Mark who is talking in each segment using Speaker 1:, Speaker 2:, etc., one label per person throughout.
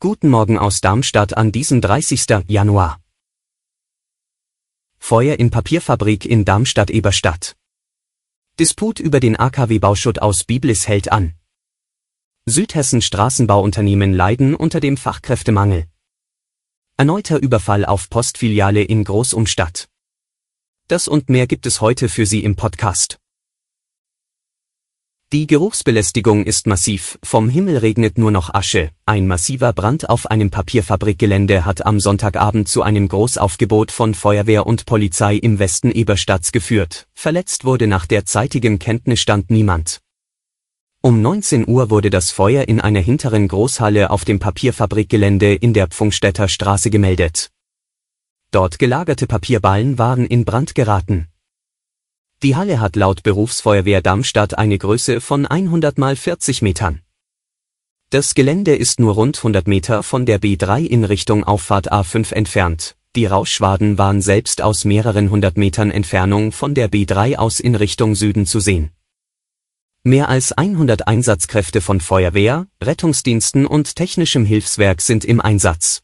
Speaker 1: Guten Morgen aus Darmstadt an diesem 30. Januar. Feuer in Papierfabrik in Darmstadt-Eberstadt. Disput über den AKW-Bauschutt aus Biblis hält an. Südhessen Straßenbauunternehmen leiden unter dem Fachkräftemangel. Erneuter Überfall auf Postfiliale in Großumstadt. Das und mehr gibt es heute für Sie im Podcast. Die Geruchsbelästigung ist massiv, vom Himmel regnet nur noch Asche. Ein massiver Brand auf einem Papierfabrikgelände hat am Sonntagabend zu einem Großaufgebot von Feuerwehr und Polizei im Westen Eberstadts geführt. Verletzt wurde nach derzeitigem Kenntnisstand niemand. Um 19 Uhr wurde das Feuer in einer hinteren Großhalle auf dem Papierfabrikgelände in der Pfungstädter Straße gemeldet. Dort gelagerte Papierballen waren in Brand geraten. Die Halle hat laut Berufsfeuerwehr Darmstadt eine Größe von 100 mal 40 Metern. Das Gelände ist nur rund 100 Meter von der B3 in Richtung Auffahrt A5 entfernt. Die Rauschschwaden waren selbst aus mehreren hundert Metern Entfernung von der B3 aus in Richtung Süden zu sehen. Mehr als 100 Einsatzkräfte von Feuerwehr, Rettungsdiensten und technischem Hilfswerk sind im Einsatz.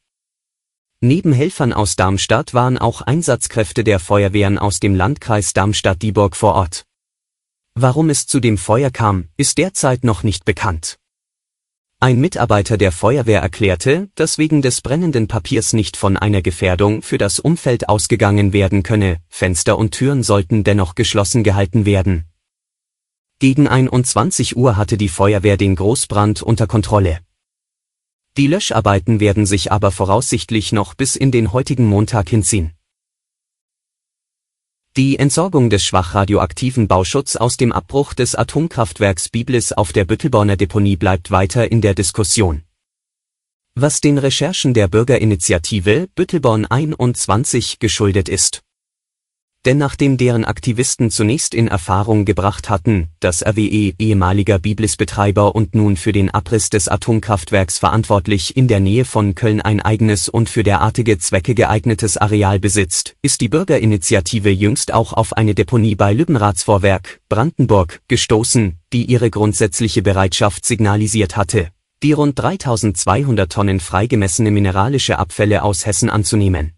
Speaker 1: Neben Helfern aus Darmstadt waren auch Einsatzkräfte der Feuerwehren aus dem Landkreis Darmstadt-Dieburg vor Ort. Warum es zu dem Feuer kam, ist derzeit noch nicht bekannt. Ein Mitarbeiter der Feuerwehr erklärte, dass wegen des brennenden Papiers nicht von einer Gefährdung für das Umfeld ausgegangen werden könne, Fenster und Türen sollten dennoch geschlossen gehalten werden. Gegen 21 Uhr hatte die Feuerwehr den Großbrand unter Kontrolle. Die Löscharbeiten werden sich aber voraussichtlich noch bis in den heutigen Montag hinziehen. Die Entsorgung des schwach radioaktiven Bauschutz aus dem Abbruch des Atomkraftwerks Biblis auf der Büttelborner Deponie bleibt weiter in der Diskussion. Was den Recherchen der Bürgerinitiative Büttelborn 21 geschuldet ist denn nachdem deren Aktivisten zunächst in Erfahrung gebracht hatten, dass RWE ehemaliger Biblis-Betreiber und nun für den Abriss des Atomkraftwerks verantwortlich in der Nähe von Köln ein eigenes und für derartige Zwecke geeignetes Areal besitzt, ist die Bürgerinitiative jüngst auch auf eine Deponie bei Lübbenratsvorwerk, Brandenburg, gestoßen, die ihre grundsätzliche Bereitschaft signalisiert hatte, die rund 3200 Tonnen freigemessene mineralische Abfälle aus Hessen anzunehmen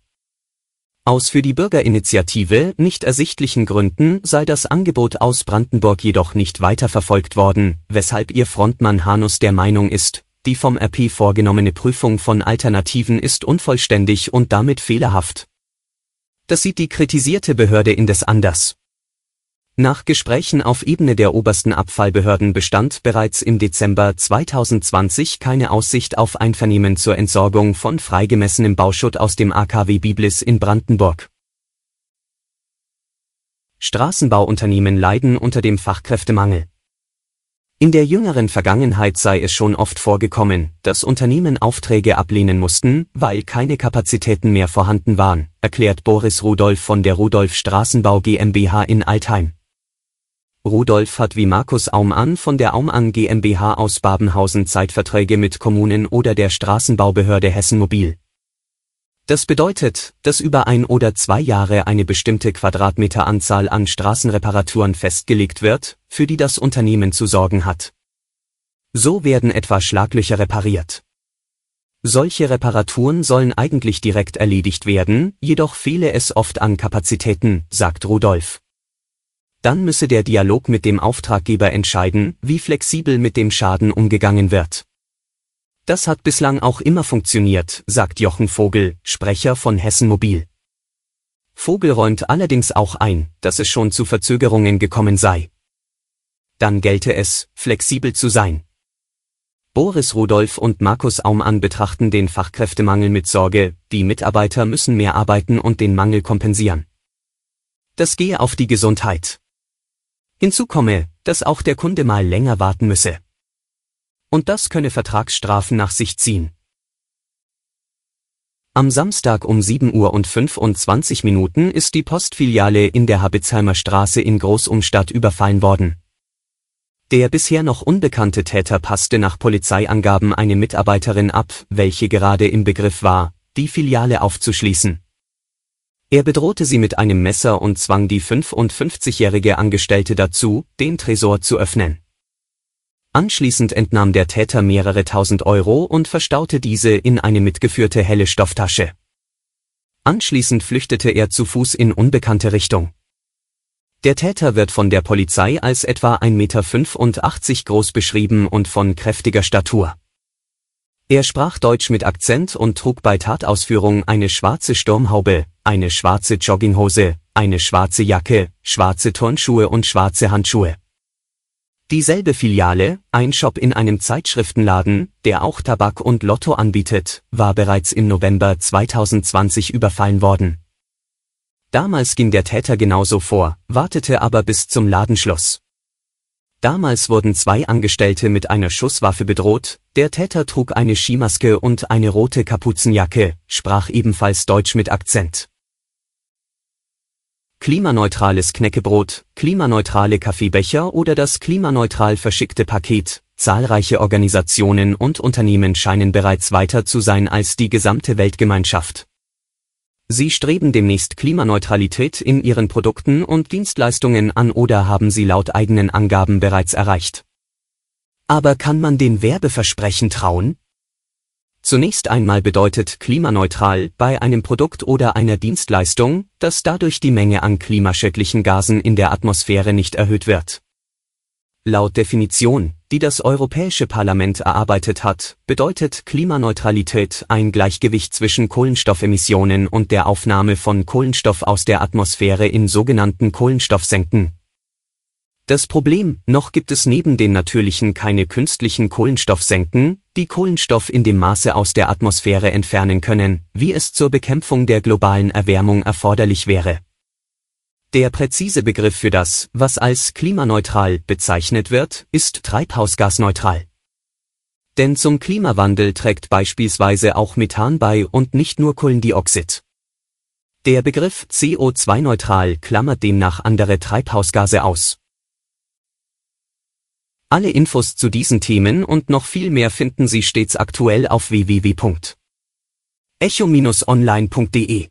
Speaker 1: aus für die Bürgerinitiative nicht ersichtlichen Gründen sei das Angebot aus Brandenburg jedoch nicht weiterverfolgt worden, weshalb ihr Frontmann Hanus der Meinung ist, die vom RP vorgenommene Prüfung von Alternativen ist unvollständig und damit fehlerhaft. Das sieht die kritisierte Behörde indes anders. Nach Gesprächen auf Ebene der obersten Abfallbehörden bestand bereits im Dezember 2020 keine Aussicht auf Einvernehmen zur Entsorgung von freigemessenem Bauschutt aus dem AKW Biblis in Brandenburg. Straßenbauunternehmen leiden unter dem Fachkräftemangel. In der jüngeren Vergangenheit sei es schon oft vorgekommen, dass Unternehmen Aufträge ablehnen mussten, weil keine Kapazitäten mehr vorhanden waren, erklärt Boris Rudolf von der Rudolf Straßenbau GmbH in Altheim. Rudolf hat wie Markus Aumann von der Aumann GmbH aus Babenhausen Zeitverträge mit Kommunen oder der Straßenbaubehörde Hessen Mobil. Das bedeutet, dass über ein oder zwei Jahre eine bestimmte Quadratmeteranzahl an Straßenreparaturen festgelegt wird, für die das Unternehmen zu sorgen hat. So werden etwa Schlaglöcher repariert. Solche Reparaturen sollen eigentlich direkt erledigt werden, jedoch fehle es oft an Kapazitäten, sagt Rudolf. Dann müsse der Dialog mit dem Auftraggeber entscheiden, wie flexibel mit dem Schaden umgegangen wird. Das hat bislang auch immer funktioniert, sagt Jochen Vogel, Sprecher von Hessen Mobil. Vogel räumt allerdings auch ein, dass es schon zu Verzögerungen gekommen sei. Dann gelte es, flexibel zu sein. Boris Rudolf und Markus Aumann betrachten den Fachkräftemangel mit Sorge, die Mitarbeiter müssen mehr arbeiten und den Mangel kompensieren. Das gehe auf die Gesundheit. Hinzu komme, dass auch der Kunde mal länger warten müsse. Und das könne Vertragsstrafen nach sich ziehen. Am Samstag um 7 Uhr und 25 Minuten ist die Postfiliale in der Habitzheimer Straße in Großumstadt überfallen worden. Der bisher noch unbekannte Täter passte nach Polizeiangaben eine Mitarbeiterin ab, welche gerade im Begriff war, die Filiale aufzuschließen. Er bedrohte sie mit einem Messer und zwang die 55-jährige Angestellte dazu, den Tresor zu öffnen. Anschließend entnahm der Täter mehrere tausend Euro und verstaute diese in eine mitgeführte helle Stofftasche. Anschließend flüchtete er zu Fuß in unbekannte Richtung. Der Täter wird von der Polizei als etwa 1,85 Meter groß beschrieben und von kräftiger Statur. Er sprach Deutsch mit Akzent und trug bei Tatausführung eine schwarze Sturmhaube, eine schwarze Jogginghose, eine schwarze Jacke, schwarze Turnschuhe und schwarze Handschuhe. Dieselbe Filiale, ein Shop in einem Zeitschriftenladen, der auch Tabak und Lotto anbietet, war bereits im November 2020 überfallen worden. Damals ging der Täter genauso vor, wartete aber bis zum Ladenschluss. Damals wurden zwei Angestellte mit einer Schusswaffe bedroht, der Täter trug eine Skimaske und eine rote Kapuzenjacke, sprach ebenfalls Deutsch mit Akzent. Klimaneutrales Knäckebrot, klimaneutrale Kaffeebecher oder das klimaneutral verschickte Paket, zahlreiche Organisationen und Unternehmen scheinen bereits weiter zu sein als die gesamte Weltgemeinschaft. Sie streben demnächst Klimaneutralität in ihren Produkten und Dienstleistungen an oder haben sie laut eigenen Angaben bereits erreicht. Aber kann man den Werbeversprechen trauen? Zunächst einmal bedeutet klimaneutral bei einem Produkt oder einer Dienstleistung, dass dadurch die Menge an klimaschädlichen Gasen in der Atmosphäre nicht erhöht wird. Laut Definition, die das Europäische Parlament erarbeitet hat, bedeutet Klimaneutralität ein Gleichgewicht zwischen Kohlenstoffemissionen und der Aufnahme von Kohlenstoff aus der Atmosphäre in sogenannten Kohlenstoffsenken. Das Problem, noch gibt es neben den natürlichen keine künstlichen Kohlenstoffsenken, die Kohlenstoff in dem Maße aus der Atmosphäre entfernen können, wie es zur Bekämpfung der globalen Erwärmung erforderlich wäre. Der präzise Begriff für das, was als klimaneutral bezeichnet wird, ist treibhausgasneutral. Denn zum Klimawandel trägt beispielsweise auch Methan bei und nicht nur Kohlendioxid. Der Begriff CO2-neutral klammert demnach andere Treibhausgase aus. Alle Infos zu diesen Themen und noch viel mehr finden Sie stets aktuell auf www.echo-online.de.